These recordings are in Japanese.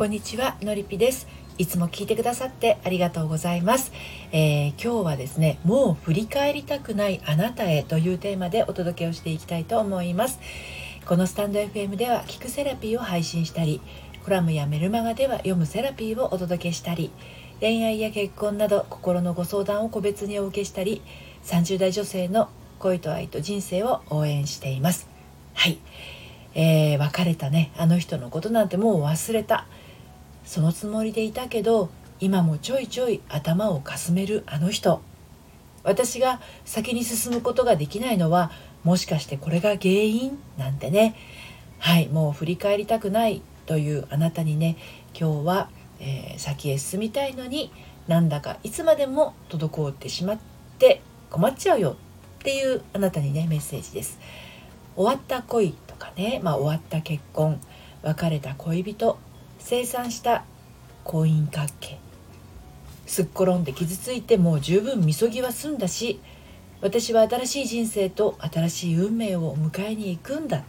こんにちはのりぴです。いつも聞いてくださってありがとうございます、えー、今日はですねもう振り返りたくないあなたへというテーマでお届けをしていきたいと思います。このスタンド FM では聞くセラピーを配信したりコラムやメルマガでは読むセラピーをお届けしたり恋愛や結婚など心のご相談を個別にお受けしたり30代女性の恋と愛と人生を応援しています。はい、えー、別れたねあの人のことなんてもう忘れた。そのつもりでいたけど今もちょいちょい頭をかすめるあの人。私が先に進むことができないのはもしかしてこれが原因？なんてね。はいもう振り返りたくないというあなたにね今日は、えー、先へ進みたいのになんだかいつまでも滞ってしまって困っちゃうよっていうあなたにねメッセージです。終わった恋とかね、まあ、終わった結婚別れた恋人生産した婚姻関係。すっ転んで傷ついてもう十分みそぎは済んだし私は新しい人生と新しい運命を迎えに行くんだ。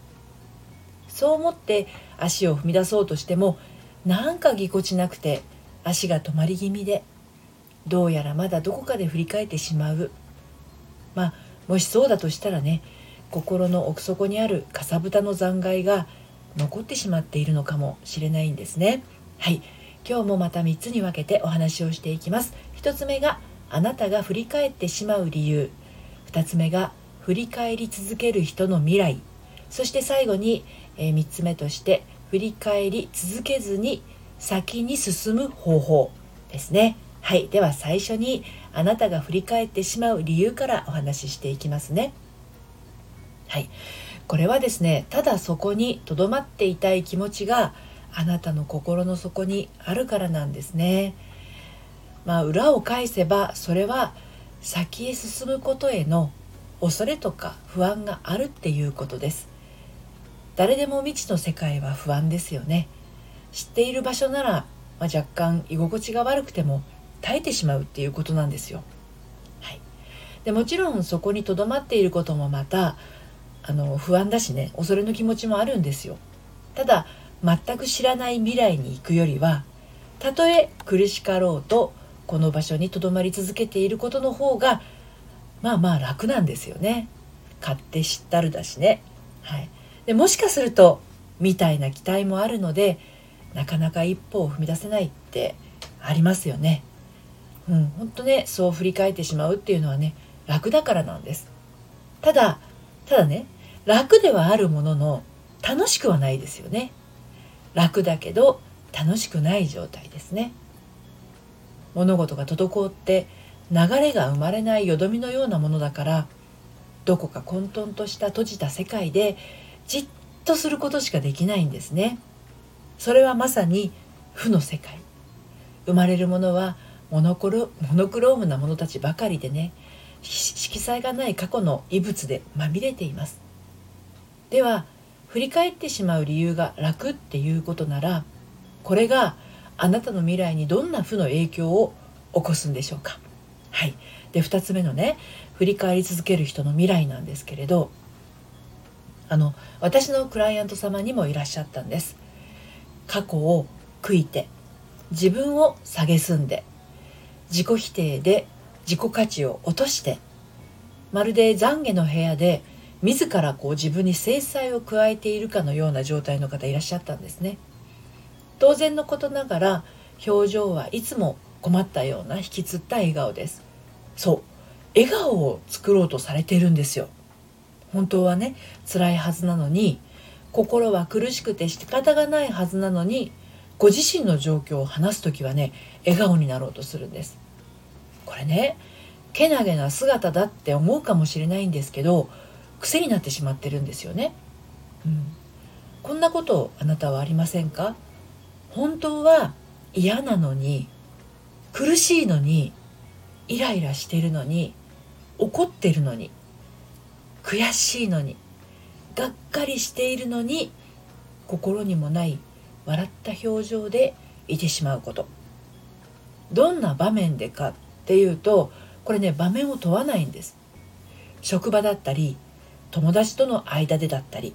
そう思って足を踏み出そうとしてもなんかぎこちなくて足が止まり気味でどうやらまだどこかで振り返ってしまう。まあもしそうだとしたらね心の奥底にあるかさぶたの残骸が残ってしまっているのかもしれないんですね。はい。今日もまた3つに分けてお話をしていきます。1つ目があなたが振り返ってしまう理由。2つ目が振り返り続ける人の未来。そして最後に、え、3つ目として振り返り続けずに先に進む方法ですね。はい。では最初にあなたが振り返ってしまう理由からお話ししていきますね。はい。これはですねただそこにとどまっていたい気持ちがあなたの心の底にあるからなんですね。まあ裏を返せばそれは先へ進むことへの恐れとか不安があるっていうことです。誰でも未知の世界は不安ですよね。知っている場所なら、まあ、若干居心地が悪くても耐えてしまうっていうことなんですよ。はい、でもちろんそこにとどまっていることもまたあの不安だしね恐れの気持ちもあるんですよ。ただ全く知らない未来に行くよりはたとえ苦しかろうとこの場所にとどまり続けていることの方がまあまあ楽なんですよね。勝手知ったるだしね。はい。でもしかするとみたいな期待もあるのでなかなか一歩を踏み出せないってありますよね。うん本当ねそう振り返ってしまうっていうのはね楽だからなんです。ただただね楽ではあるものの楽しくはないですよね。楽だけど楽しくない状態ですね。物事が滞って流れが生まれないよどみのようなものだからどこか混沌とした閉じた世界でじっとすることしかできないんですね。それはまさに負の世界。生まれるものはモノクロームなものたちばかりでね色彩がない過去の遺物でまみれていますでは振り返ってしまう理由が楽っていうことならこれがあなたの未来にどんな負の影響を起こすんでしょうかはいで2つ目のね振り返り続ける人の未来なんですけれどあの私のクライアント様にもいらっしゃったんです過去を悔いて自分を蔑んで自己否定で自己価値を落としてまるで懺悔の部屋で自らこう自分に制裁を加えているかのような状態の方いらっしゃったんですね。当然のことながら表情はいつも困ったような引きつった笑顔です。そう。笑顔を作ろうとされているんですよ。本当はね辛いはずなのに心は苦しくて仕方がないはずなのにご自身の状況を話す時はね笑顔になろうとするんです。これねけなげな姿だって思うかもしれないんですけど癖になってしまってるんですよね。うん、こんなことあなたはありませんか？本当は嫌なのに苦しいのにイライラしてるのに怒ってるのに悔しいのにがっかりしているのに心にもない笑った表情でいてしまうこと。どんな場面でかっていうとこれね場面を問わないんです。職場だったり友達との間でだったり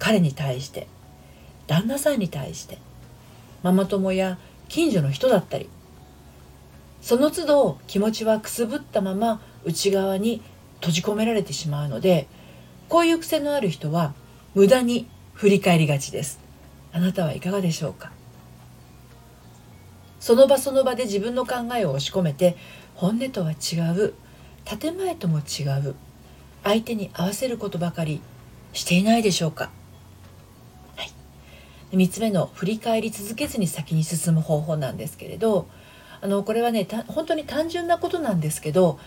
彼に対して旦那さんに対してママ友や近所の人だったりその都度気持ちはくすぶったまま内側に閉じ込められてしまうのでこういう癖のある人は無駄に振り返りがちです。あなたはいかがでしょうか？その場その場で自分の考えを押し込めて本音とは違う建前とも違う相手に合わせることばかりしていないでしょうか、はい、3つ目の振り返り続けずに先に進む方法なんですけれどあのこれはね本当に単純なことなんですけど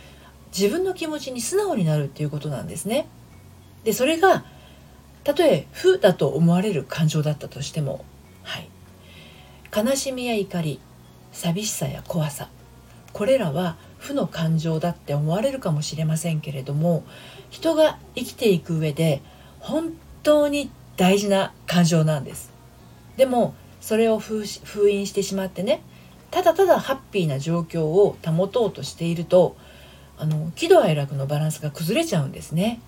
自分の気持ちに素直になるっていうことなんですね。でそれがたとえ負だと思われる感情だったとしても、はい、悲しみや怒り寂しさや怖さ。これらは負の感情だって思われるかもしれませんけれども人が生きていく上で本当に大事な感情なんです。でもそれを封印してしまってねただただハッピーな状況を保とうとしているとあの喜怒哀楽のバランスが崩れちゃうんですね。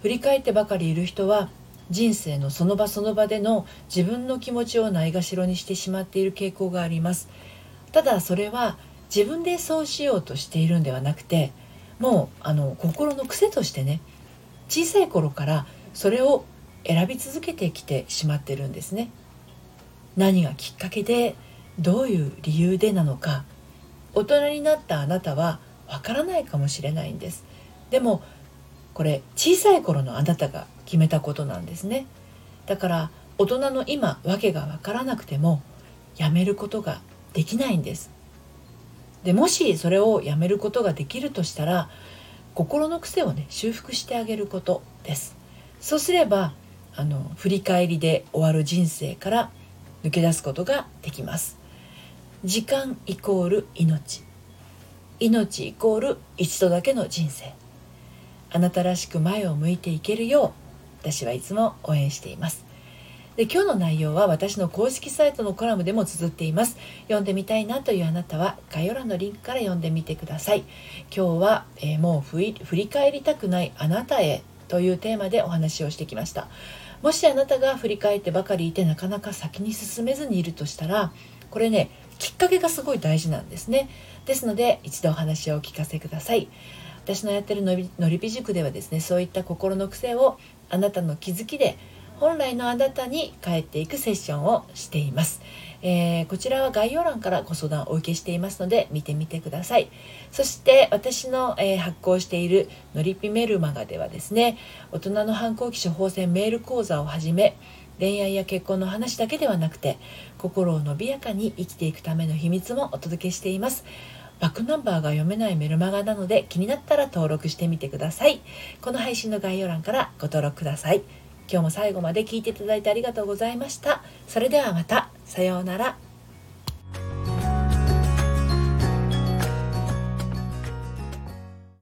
振り返ってばかりいる人は人生のその場その場での自分の気持ちをないがしろにしてしまっている傾向があります。ただそれは自分でそうしようとしているんではなくてもうあの心の癖としてね小さい頃からそれを選び続けてきてしまってるんですね。何がきっかけでどういう理由でなのか。大人になったあなたはわからないかもしれないんです。でもこれ小さい頃のあなたが決めたことなんですね。だから大人の今訳がわからなくてもやめることができないんです。でもしそれをやめることができるとしたら心の癖をね修復してあげることです。そうすればあの振り返りで終わる人生から抜け出すことができます。時間イコール命。命イコール一度だけの人生。あなたらしく前を向いていけるよう私はいつも応援しています。で今日の内容は私の公式サイトのコラムでも綴っています。読んでみたいなというあなたは概要欄のリンクから読んでみてください。今日は、えー、もう振り返りたくないあなたへというテーマでお話をしてきました。もしあなたが振り返ってばかりいてなかなか先に進めずにいるとしたらこれねきっかけがすごい大事なんですね。ですので一度お話をお聞かせください。私のやってるのりのりぴ塾ではですねそういった心の癖をあなたの気づきで本来のあなたに帰っていくセッションをしています、えー、こちらは概要欄からご相談をお受けしていますので見てみてください。そして私の、えー、発行しているのりぴメルマガではですね大人の反抗期処方箋メール講座をはじめ恋愛や結婚の話だけではなくて心を伸びやかに生きていくための秘密もお届けしています。バックナンバーが読めないメルマガなので気になったら登録してみてください。この配信の概要欄からご登録ください。今日も最後まで聞いていただいてありがとうございました。それではまた。さようなら。